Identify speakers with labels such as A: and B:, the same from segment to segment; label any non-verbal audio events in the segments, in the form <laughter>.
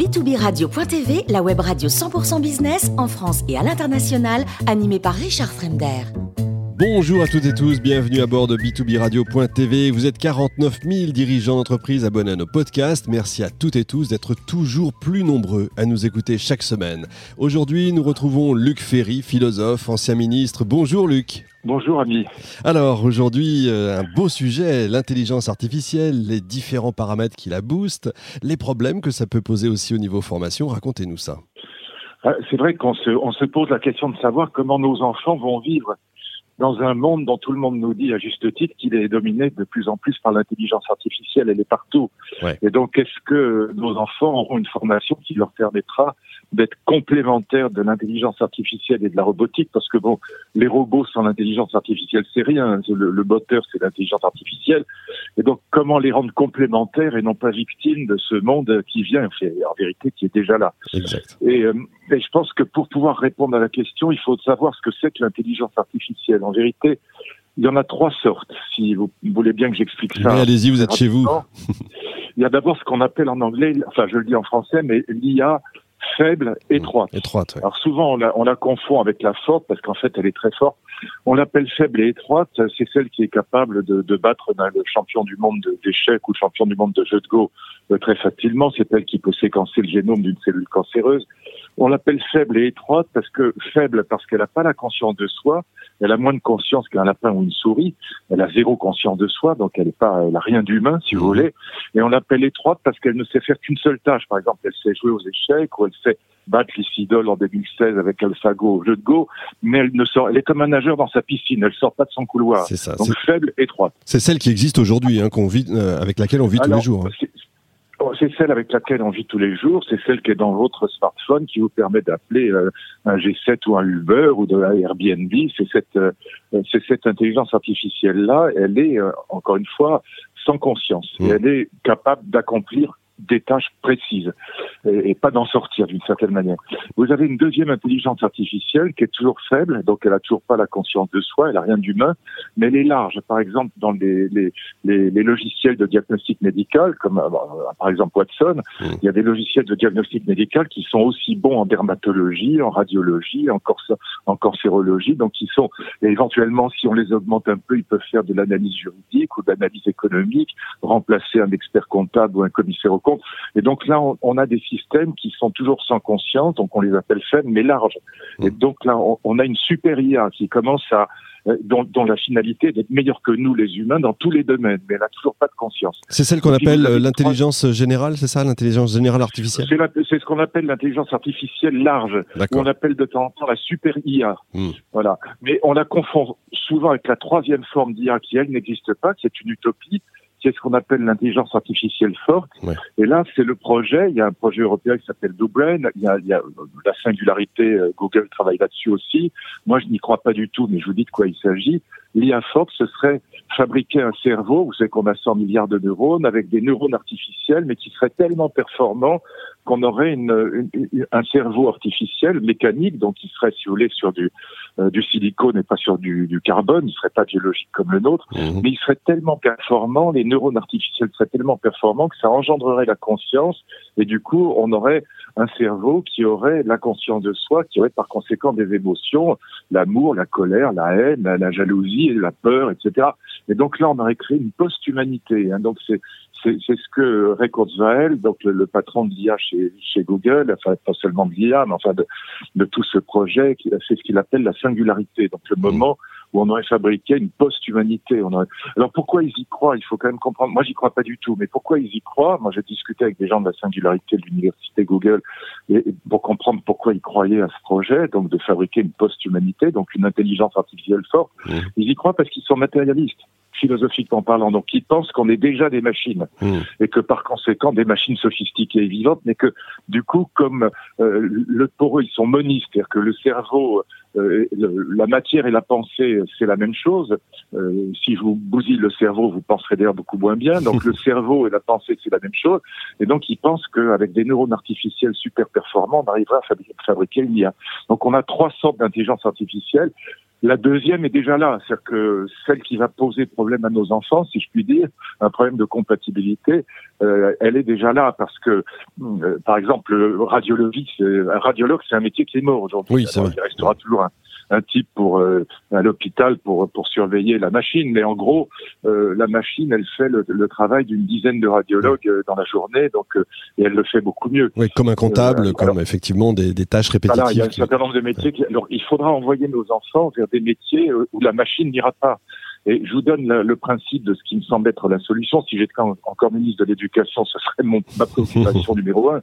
A: b2b-radio.tv, la web radio 100% business en France et à l'international, animée par Richard Fremder.
B: Bonjour à toutes et tous, bienvenue à bord de b2b radio.tv. Vous êtes 49 000 dirigeants d'entreprise abonnés à nos podcasts. Merci à toutes et tous d'être toujours plus nombreux à nous écouter chaque semaine. Aujourd'hui, nous retrouvons Luc Ferry, philosophe, ancien ministre. Bonjour Luc.
C: Bonjour ami.
B: Alors aujourd'hui, euh, un beau sujet, l'intelligence artificielle, les différents paramètres qui la boostent, les problèmes que ça peut poser aussi au niveau formation. Racontez-nous ça.
C: Ah, c'est vrai qu'on se, on se pose la question de savoir comment nos enfants vont vivre dans un monde dont tout le monde nous dit à juste titre qu'il est dominé de plus en plus par l'intelligence artificielle, elle est partout. Et donc, est-ce que nos enfants auront une formation qui leur permettra d'être complémentaires de l'intelligence artificielle et de la robotique? Parce que bon, les robots sans l'intelligence artificielle, c'est rien. Le, le moteur, c'est l'intelligence artificielle. Et donc, comment les rendre complémentaires et non pas victimes de ce monde qui vient, en vérité, qui est déjà là?
B: Exact.
C: Et, euh, et je pense que pour pouvoir répondre à la question, il faut savoir ce que c'est que l'intelligence artificielle. En vérité, il y en a trois sortes, si vous voulez bien que j'explique ça.
B: Oui, allez-y, vous êtes chez vous. <laughs>
C: Il y a d'abord ce qu'on appelle en anglais, enfin je le dis en français, mais l'IA faible, étroite.
B: Étroite, ouais.
C: Alors souvent on la, on la confond avec la forte parce qu'en fait elle est très forte. On l'appelle faible et étroite, c'est celle qui est capable de, de battre le champion du monde d'échecs ou le champion du monde de jeux de go euh, très facilement. C'est elle qui peut séquencer le génome d'une cellule cancéreuse. On l'appelle faible et étroite parce que faible parce qu'elle n'a pas la conscience de soi, elle a moins de conscience qu'un lapin ou une souris, elle a zéro conscience de soi, donc elle n'a pas, elle a rien d'humain si vous voulez. Et on l'appelle étroite parce qu'elle ne sait faire qu'une seule tâche. Par exemple, elle sait jouer aux échecs ou elle sait battre les idoles en 2016 avec AlphaGo au jeu de Go, mais elle ne sort, elle est comme un nageur dans sa piscine, elle sort pas de son couloir.
B: C'est ça.
C: Donc faible, étroite.
B: C'est celle qui existe aujourd'hui, hein, qu'on vit, euh, avec laquelle on vit tous les jours. hein.
C: C'est- oh, C'est celle avec laquelle on vit tous les jours, c'est celle qui est dans votre smartphone qui vous permet d'appeler euh, un G7 ou un Uber ou de la Airbnb. C'est cette, euh, c'est cette intelligence artificielle là. Elle est euh, encore une fois sans conscience et
B: Mm.
C: elle est capable d'accomplir des tâches précises et, et pas d'en sortir d'une certaine manière. Vous avez une deuxième intelligence artificielle qui est toujours faible, donc elle a toujours pas la conscience de soi, elle a rien d'humain, mais elle est large. Par exemple, dans les, les, les, les logiciels de diagnostic médical, comme euh, par exemple Watson,
B: Mm.
C: il y a des logiciels de diagnostic médical qui sont aussi bons en dermatologie, en radiologie, en, corse- en cancérologie, donc ils sont et éventuellement, si on les augmente un peu, ils peuvent faire de l'analyse juridique ou de l'analyse économique, remplacer un expert comptable ou un commissaire au compte. Et donc là, on, on a des systèmes qui sont toujours sans conscience, donc on les appelle faibles mais larges. Et donc là, on, on a une super IA qui commence à euh, dont, dont la finalité est d'être meilleure que nous, les humains, dans tous les domaines, mais elle n'a toujours pas de conscience.
B: C'est celle qu'on appelle euh, l'intelligence générale, c'est ça, l'intelligence générale artificielle
C: C'est ce qu'on appelle l'intelligence artificielle large, ou
B: D'accord.
C: on appelle de temps en temps la super IA.
B: Mm.
C: Voilà. Mais on la confond souvent avec la troisième forme d'IA qui, elle, n'existe pas, c'est une utopie, c'est ce qu'on appelle l'intelligence artificielle forte.
B: Ouais.
C: Et là, c'est le projet, il y a un projet européen qui s'appelle Blue Brain, il y a, il y a euh, la singularité, euh, Google travaille là-dessus aussi. Moi, je n'y crois pas du tout, mais je vous dis de quoi il s'agit. L'IA forte, ce serait fabriquer un cerveau, vous savez qu'on a 100 milliards de neurones, avec des neurones artificiels, mais qui seraient tellement performants qu'on aurait une, une- un cerveau artificiel, mécanique, donc qui serait, si vous voulez, sur du, euh, du silicone et pas sur du, du carbone, il serait pas biologique comme le nôtre,
B: Mhm.
C: mais il serait tellement performant, les neurones artificiels seraient tellement performants que ça engendrerait la conscience, et du coup, on aurait un cerveau qui aurait la conscience de soi, qui aurait par conséquent des émotions, l'amour, la colère, la haine, la, la jalousie, la peur, etc. Et donc là, on aurait créé une post-humanité. Hein. Donc c'est c'est c'est ce que Ray Kurzweil, donc le, le patron de l'IA chez, chez Google, enfin pas seulement de l'IA, mais enfin de, de tout ce projet, c'est ce qu'il appelle la singularité. Donc le moment où on aurait fabriqué une post-humanité. On aurait... Alors pourquoi ils y croient? Il faut quand même comprendre. Moi, j'y crois pas du tout, mais pourquoi ils y croient? Moi, j'ai discuté avec des gens de la singularité de l'université Google et, pour comprendre pourquoi ils croyaient à ce projet, donc de fabriquer une post-humanité, donc une intelligence artificielle forte.
B: Mhm.
C: Ils y croient parce qu'ils sont matérialistes philosophiquement parlant. Donc, ils pensent qu'on est déjà des machines
B: Mhm.
C: et que par conséquent, des machines sophistiquées et vivantes, mais que du coup, comme euh, le, pour eux, ils sont monistes, c'est-à-dire que le cerveau, euh, le- la matière et la pensée, c'est la même chose. Euh, si je vous bousille le cerveau, vous penserez d'ailleurs beaucoup moins bien. Donc, <laughs> le cerveau et la pensée, c'est la même chose. Et donc, ils pensent qu'avec des neurones artificiels super performants, on arrivera à fabriquer, fabriquer une IA. Donc, on a trois sortes d'intelligence artificielle La deuxième est déjà là, c'est-à-dire que celle qui va poser problème à nos enfants, si je puis dire, un problème de compatibilité, euh, elle est déjà là parce que, euh, par exemple, radiologie, un radiologue, c'est un métier qui est mort aujourd'hui.
B: Oui, vrai.
C: Il restera toujours un, un type pour euh, à l'hôpital pour pour surveiller la machine, mais en gros, euh, la machine, elle fait le, le travail d'une dizaine de radiologues euh, dans la journée, donc et elle le fait beaucoup mieux.
B: Oui, comme un comptable, comme effectivement des, des, tâches répétitives.
C: Voilà, il y a un certain nombre de métiers. Qui, alors, il faudra envoyer nos enfants vers des métiers où la machine n'ira pas. Et je vous donne le, le, principe de ce qui me semble être la solution. Si j'étais encore ministre de l'Éducation, ce serait mon, ma préoccupation <laughs> numéro un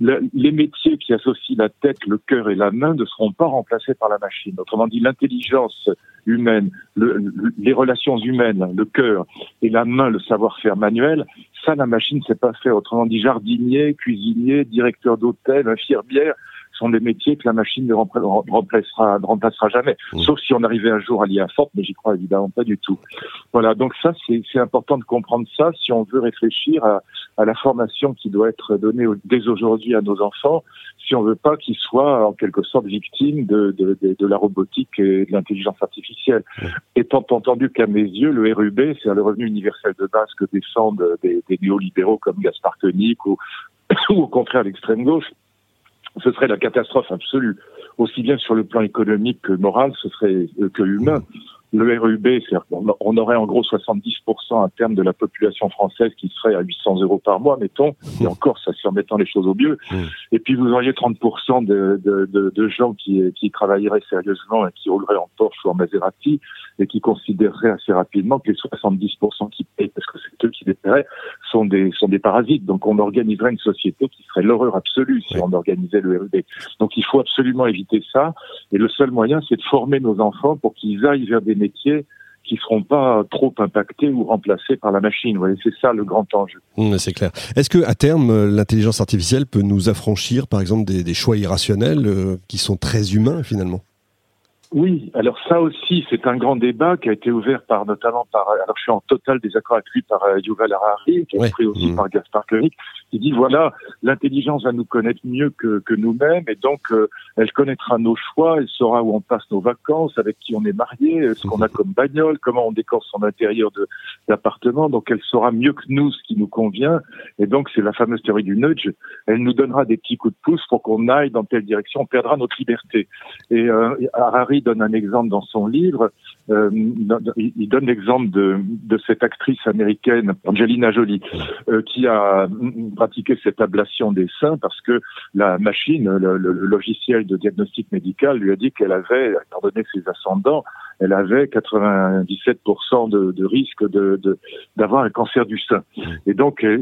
C: les métiers qui associent la tête, le cœur et la main ne seront pas remplacés par la machine. Autrement dit, l'intelligence humaine, le, les relations humaines, le cœur et la main, le savoir-faire manuel, ça, la machine ne sait pas faire. Autrement dit, jardinier, cuisinier, directeur d'hôtel, infirmière, sont des métiers que la machine ne remplacera, ne remplacera jamais. Mmh. Sauf si on arrivait un jour à l'IA forte, mais j'y crois évidemment pas du tout. Voilà, donc ça, c'est important de comprendre ça si on veut réfléchir à, à la formation qui doit être donnée dès aujourd'hui à nos enfants, si on veut pas qu'ils soient en quelque sorte victimes de, de, de, de la robotique et de l'intelligence artificielle. Étant entendu qu'à mes yeux, le RUB, c'est le revenu universel de base que défendent des, des néolibéraux comme Gaspard Koenig ou, <coughs> ou au contraire l'extrême gauche, ce serait la catastrophe absolue, aussi bien sur le plan économique que moral, ce serait euh, que humain le RUB, c'est-à-dire qu'on aurait en gros 70% à terme de la population française qui serait à 800 euros par mois, mettons, et encore, ça c'est en mettant les choses au mieux. Mmh. Et puis vous auriez 30% de, de, de, de, gens qui, qui travailleraient sérieusement et qui rouleraient en Porsche ou en Maserati et qui considéreraient assez rapidement que les 70% qui payent, parce que c'est eux qui les paieraient, sont des, sont des parasites. Donc on organiserait une société qui serait l'horreur absolue si on organisait le RUB. Donc il faut absolument éviter ça. Et le seul moyen, c'est de former nos enfants pour qu'ils aillent vers des métiers qui seront pas trop impactés ou remplacés par la machine. Vous voyez, c'est ça le grand enjeu.
B: Mmh, c'est clair. Est-ce que à terme, euh, l'intelligence artificielle peut nous affranchir, par exemple, des, des choix irrationnels euh, qui sont très humains finalement?
C: Oui, alors ça aussi, c'est un grand débat qui a été ouvert par notamment par, alors je suis en total désaccord avec lui, par euh, Yuval Harari, qui est pris aussi mmh. par Gaspard Koenig, qui dit voilà, l'intelligence va nous connaître mieux que, que nous-mêmes et donc euh, elle connaîtra nos choix, elle saura où on passe nos vacances, avec qui on est marié, euh, ce qu'on a comme bagnole, comment on décore son intérieur d'appartement, donc elle saura mieux que nous ce qui nous convient et donc c'est la fameuse théorie du nudge, elle nous donnera des petits coups de pouce pour qu'on aille dans telle direction, on perdra notre liberté. Et Harari donne un exemple dans son livre. Euh, il donne l'exemple de, cette actrice américaine, Angelina Jolie, euh, qui a pratiqué cette ablation des seins parce que la machine, le, logiciel de diagnostic médical lui a dit qu'elle avait, étant donné ses ascendants, elle avait 97% de, de risque d'avoir un cancer du sein. Et donc, euh,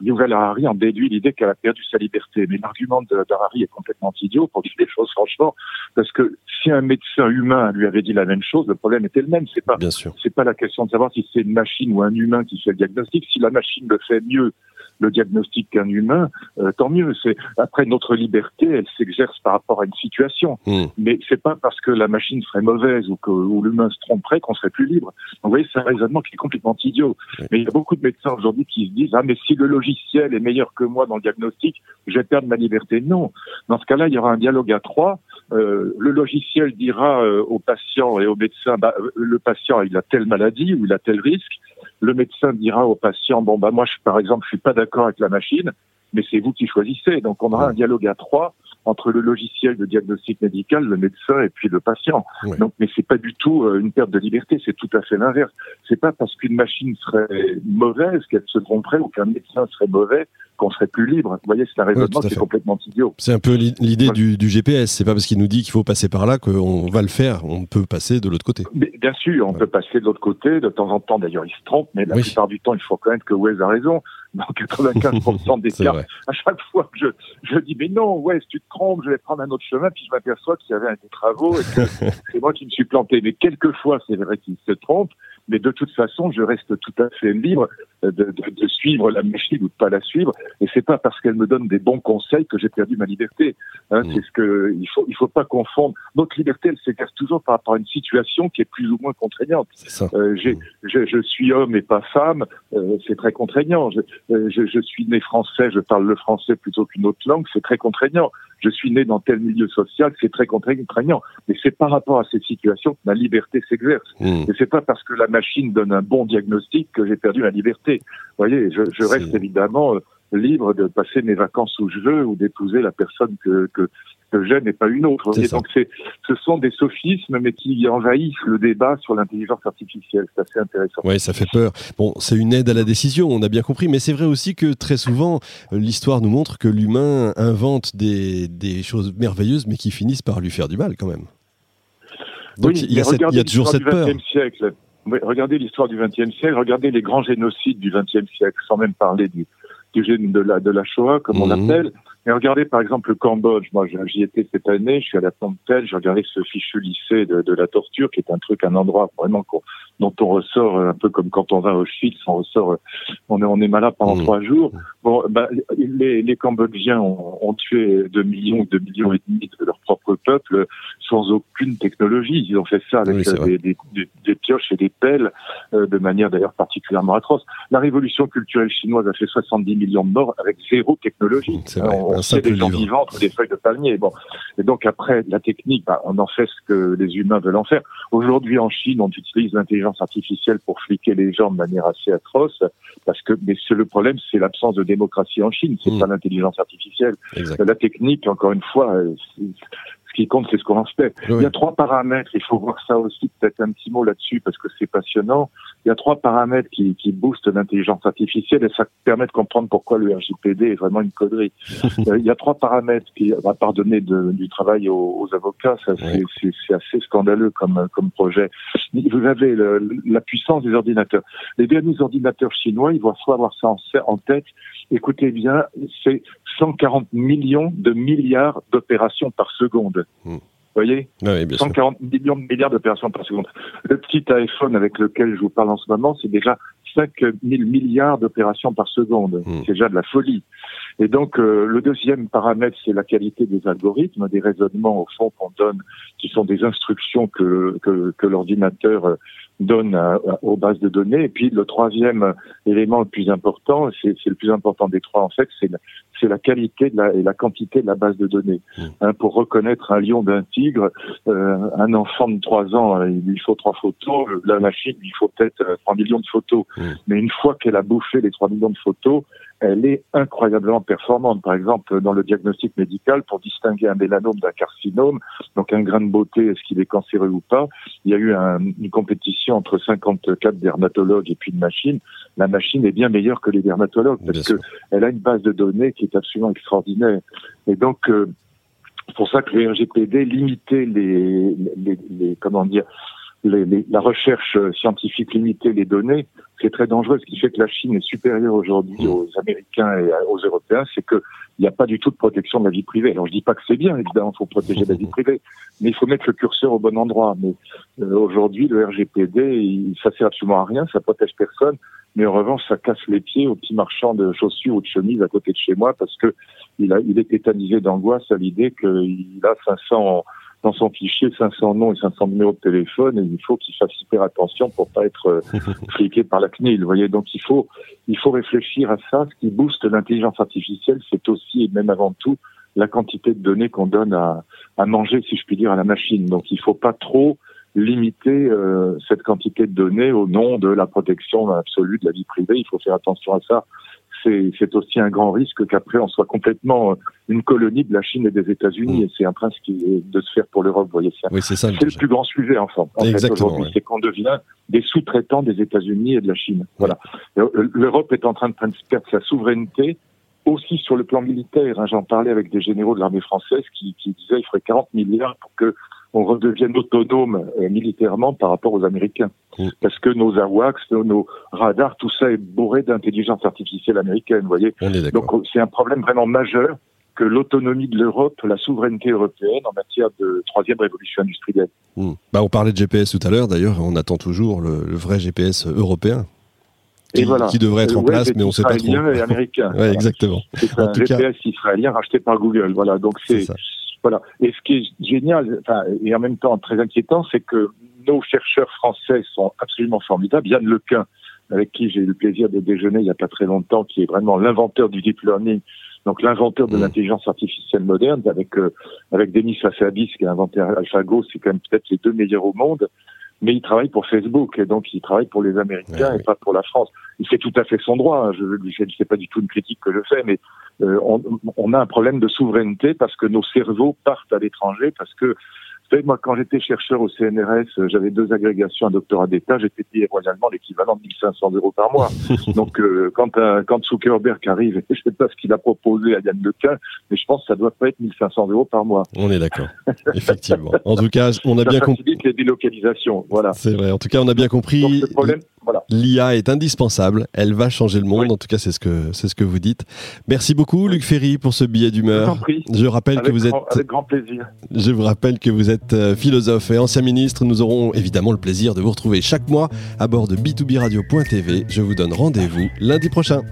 C: Yuval Harari en déduit l'idée qu'elle a perdu sa liberté. Mais l'argument d'Harari est complètement idiot, pour dire les choses franchement, parce que si un médecin humain lui avait dit la même chose, le problème était le même. C'est pas, c'est pas la question de savoir si c'est une machine ou un humain qui fait le diagnostic. Si la machine le fait mieux, le diagnostic qu'un humain, euh, tant mieux. C'est après notre liberté, elle s'exerce par rapport à une situation. Hmm. Mais c'est pas parce que la machine serait mauvaise ou que l'humain se tromperait qu'on serait plus libre. Donc, vous voyez, c'est un raisonnement qui est complètement idiot. Mais il y a beaucoup de médecins aujourd'hui qui se disent ah mais si le logiciel est meilleur que moi dans le diagnostic, je vais perdre ma liberté. Non. Dans ce cas-là, il y aura un dialogue à trois. Euh, le logiciel dira euh, aux patients et aux médecins bah, le patient il a telle maladie ou il a tel risque le médecin dira au patient bon bah moi je, par exemple je suis pas d'accord avec la machine, mais c'est vous qui choisissez. Donc on aura un dialogue à trois entre le logiciel de diagnostic médical, le médecin et puis le patient. Donc, mais c'est pas du tout euh, une perte de liberté, c'est tout à fait l'inverse. C'est pas parce qu'une machine serait mauvaise qu'elle se tromperait ou qu'un médecin serait mauvais qu'on serait plus libre. Vous voyez, c'est un raisonnement qui est complètement idiot.
B: C'est un peu l'idée du, du, GPS. C'est pas parce qu'il nous dit qu'il faut passer par là qu'on va le faire. On peut passer de l'autre côté.
C: Mais, bien sûr, on peut passer de l'autre côté. De temps en temps, d'ailleurs, il se trompe, mais la plupart du temps, il faut quand même que Wes a raison. Dans 95% des <laughs> cas, à chaque fois que je, je dis, mais non, Wes, tu te trompes, je vais prendre un autre chemin, puis je m'aperçois qu'il y avait un des travaux et que <laughs> c'est moi qui me suis planté. Mais quelquefois, c'est vrai qu'il se trompe mais de toute façon, je reste tout à fait libre de, de, de suivre la machine ou de pas la suivre. Et c'est pas parce qu'elle me donne des bons conseils que j'ai perdu ma liberté. Hein, mmh. C'est ce que il faut. Il faut pas confondre. Notre liberté, elle s'exerce toujours par rapport à une situation qui est plus ou moins contraignante. Euh, j'ai, je, je, suis homme et pas femme. Euh, c'est très contraignant. Je, euh, je, je, suis né français. Je parle le français plutôt qu'une autre langue. C'est très contraignant. Je suis né dans tel milieu social, c'est très contraignant. Mais c'est par rapport à ces situations que ma liberté s'exerce. Mmh. Et c'est pas parce que la machine donne un bon diagnostic que j'ai perdu ma liberté. Vous voyez, je, je reste évidemment euh, libre de passer mes vacances où je veux ou d'épouser la personne que, que, j'aime et pas une autre. Et donc c'est, ce sont des sophismes, mais qui envahissent le débat sur l'intelligence artificielle. C'est assez intéressant.
B: Oui, ça fait peur. Bon, c'est une aide à la décision, on a bien compris, mais c'est vrai aussi que très souvent, l'histoire nous montre que l'humain invente des, des choses merveilleuses, mais qui finissent par lui faire du mal quand même. Donc il, y a il, y a toujours cette peur.
C: Siècle. regardez l'histoire du XXe siècle, regardez les grands génocides du XXe siècle, sans même parler du, de la, de la Shoah, comme on mhm. l'appelle. Mais regardez par exemple le Cambodge. Moi, j'y étais cette année. Je suis à la Phnom Penh. J'ai regardé ce fichu lycée de, de, la torture, qui est un truc, un endroit vraiment dont on ressort un peu comme quand on va au Auschwitz. On ressort, on est, on est malade pendant mmh. trois jours. Bon, bah, les, les Cambodgiens ont, ont, tué deux millions, deux millions et demi de leur propre peuple sans aucune technologie. Ils ont fait ça avec des, des, des, pioches et des pelles, euh, de manière d'ailleurs particulièrement atroce. La révolution culturelle chinoise a fait 70 millions de morts avec zéro technologie on sait des gens vivants entre des feuilles de palmier. Bon, et donc après la technique, bah, on en fait ce que les humains veulent en faire. Aujourd'hui en Chine, on utilise l'intelligence artificielle pour fliquer les gens de manière assez atroce, parce que mais le problème, c'est l'absence de démocratie en Chine, c'est hmm. pas l'intelligence artificielle. La technique, encore une fois, euh, ce qui compte, c'est ce qu'on en fait. Il y a trois paramètres, il faut voir ça aussi, peut-être un petit mot là-dessus, parce que c'est passionnant. Il y a trois paramètres qui, qui boostent l'intelligence artificielle et ça permet de comprendre pourquoi le RGPD est vraiment une connerie. <laughs> Euh, il y a trois paramètres qui, va pardonner de, du travail aux, avocats, c'est assez scandaleux comme, comme projet. Vous avez la puissance des ordinateurs. Les derniers ordinateurs chinois, il faut avoir ça en, en tête. Écoutez bien, c'est 140 millions de milliards d'opérations par seconde. Hmm. Vous voyez oui, 140 millions de milliards d'opérations par seconde. Le petit iPhone avec lequel je vous parle en ce moment, c'est déjà 5 000 milliards d'opérations par seconde. Hmm. C'est déjà de la folie. Et donc, euh, le deuxième paramètre, c'est la qualité des algorithmes, des raisonnements, au fond, qu'on donne, qui sont des instructions que, que, que l'ordinateur euh, donne aux bases de données. Et puis, le troisième élément le plus important, c'est le plus important des trois, en fait, c'est c'est la qualité de la, et la quantité de la base de données. Mmh. Hein, pour reconnaître un lion d'un tigre, euh, un enfant de trois ans, il lui faut trois photos. La machine, il faut peut-être trois millions de photos. Mmh. Mais une fois qu'elle a bouffé les trois millions de photos, elle est incroyablement performante. Par exemple, dans le diagnostic médical, pour distinguer un mélanome d'un carcinome, donc un grain de beauté, est-ce qu'il est cancéreux ou pas, il y a eu une compétition entre 54 dermatologues et puis une machine. La machine est bien meilleure que les dermatologues parce qu'elle a une base de données qui est absolument extraordinaire. Et donc, euh, c'est pour ça que le RGPD limitait les, les, les comment dire, les, la recherche scientifique limiter les données, c'est très dangereux. Ce qui fait que la Chine est supérieure aujourd'hui aux Américains et aux Européens, c'est qu'il n'y a pas du tout de protection de la vie privée. Alors je dis pas que c'est bien, évidemment, il faut protéger la vie <laughs> privée, mais il faut mettre le curseur au bon endroit. Mais euh, aujourd'hui, le RGPD, il, ça sert absolument à rien, ça protège personne, mais en revanche, ça casse les pieds aux petits marchands de chaussures ou de chemises à côté de chez moi parce que il, a, il est tétanisé d'angoisse à l'idée qu'il a 500 dans son fichier 500 noms et 500 numéros de téléphone et il faut qu'il fasse hyper attention pour pas être euh, <laughs> fliqué par la CNIL. Vous voyez, donc il faut il faut réfléchir à ça. Ce qui booste l'intelligence artificielle, c'est aussi et même avant tout la quantité de données qu'on donne à, à manger, si je puis dire, à la machine. Donc il faut pas trop limiter euh, cette quantité de données au nom de la protection absolue de la vie privée. Il faut faire attention à ça c'est aussi un grand risque qu'après on soit complètement euh, une colonie de la Chine et des États-Unis. Mm. Et c'est un train qui est de se faire pour l'Europe, voyez.
B: Oui, c'est ça.
C: C'est le plus grand sujet, enfin. En fait, aujourd'hui, c'est qu'on devient des sous-traitants des États-Unis et de la Chine. Voilà. Euh, L'Europe est en train de perdre sa souveraineté aussi sur le plan militaire. Hein. J'en parlais avec des généraux de l'armée française qui, qui disaient qu'il ferait 40 milliards pour que on redevienne autonome euh, militairement par rapport aux Américains. Parce que nos AWACS, nos, radars, tout ça est bourré d'intelligence artificielle américaine, vous voyez. Donc c'est un problème vraiment majeur que l'autonomie de l'Europe, la souveraineté européenne en matière de troisième révolution industrielle.
B: Mm. Bah, on parlait de GPS tout à l'heure, d'ailleurs, on attend toujours le, vrai GPS européen. Qui, qui, devrait être en place, mais on ne sait pas trop.
C: Israélien et américain. <laughs>
B: ouais, exactement.
C: C'est un GPS israélien racheté par Google. Voilà, donc c'est voilà. Et ce qui est génial, enfin, et en même temps très inquiétant, c'est que nos chercheurs français sont absolument formidables. Yann Lequin, avec qui j'ai eu le plaisir de déjeuner il n'y a pas très longtemps, qui est vraiment l'inventeur du deep learning, donc l'inventeur de
B: Mmh.
C: l'intelligence artificielle moderne, avec euh, avec Denis Hassabis qui a inventé AlphaGo, c'est quand même peut-être les deux meilleurs au monde. Mais il travaille pour Facebook, et donc il travaille pour les Américains
B: Ouais,
C: et
B: oui.
C: pas pour la France. Il fait tout à fait son droit. hein. Je ne sais pas du tout une critique que je fais, mais euh, on, on a un problème de souveraineté parce que nos cerveaux partent à l'étranger, parce que savez, moi, quand j'étais chercheur au CNRS, euh, j'avais deux agrégations, un doctorat d'État, j'étais payé royalement l'équivalent de 1500 euros par mois. <laughs> Donc, euh, quand, un- quand Zuckerberg arrive, je sais pas ce qu'il a proposé à Yann Lequin, mais je pense que ça doit pas être 1500 euros par mois.
B: On est d'accord, effectivement. En tout cas, on a
C: Ça
B: bien compris.
C: les délocalisations. Voilà.
B: C'est vrai. En tout cas, on a bien
C: Donc,
B: compris.
C: le problème, voilà.
B: L'IA est indispensable. Elle va changer le monde.
C: Oui.
B: En tout cas, c'est ce que c'est ce que vous dites. Merci beaucoup, Luc Ferry, pour ce billet
C: Je vous
B: d'humeur. Je rappelle que vous êtes.
C: grand, avec grand plaisir.
B: Je vous rappelle que vous êtes euh, philosophe et ancien ministre. Nous aurons évidemment le plaisir de vous retrouver chaque mois à bord de b2b radio.tv. Je vous donne rendez-vous lundi prochain.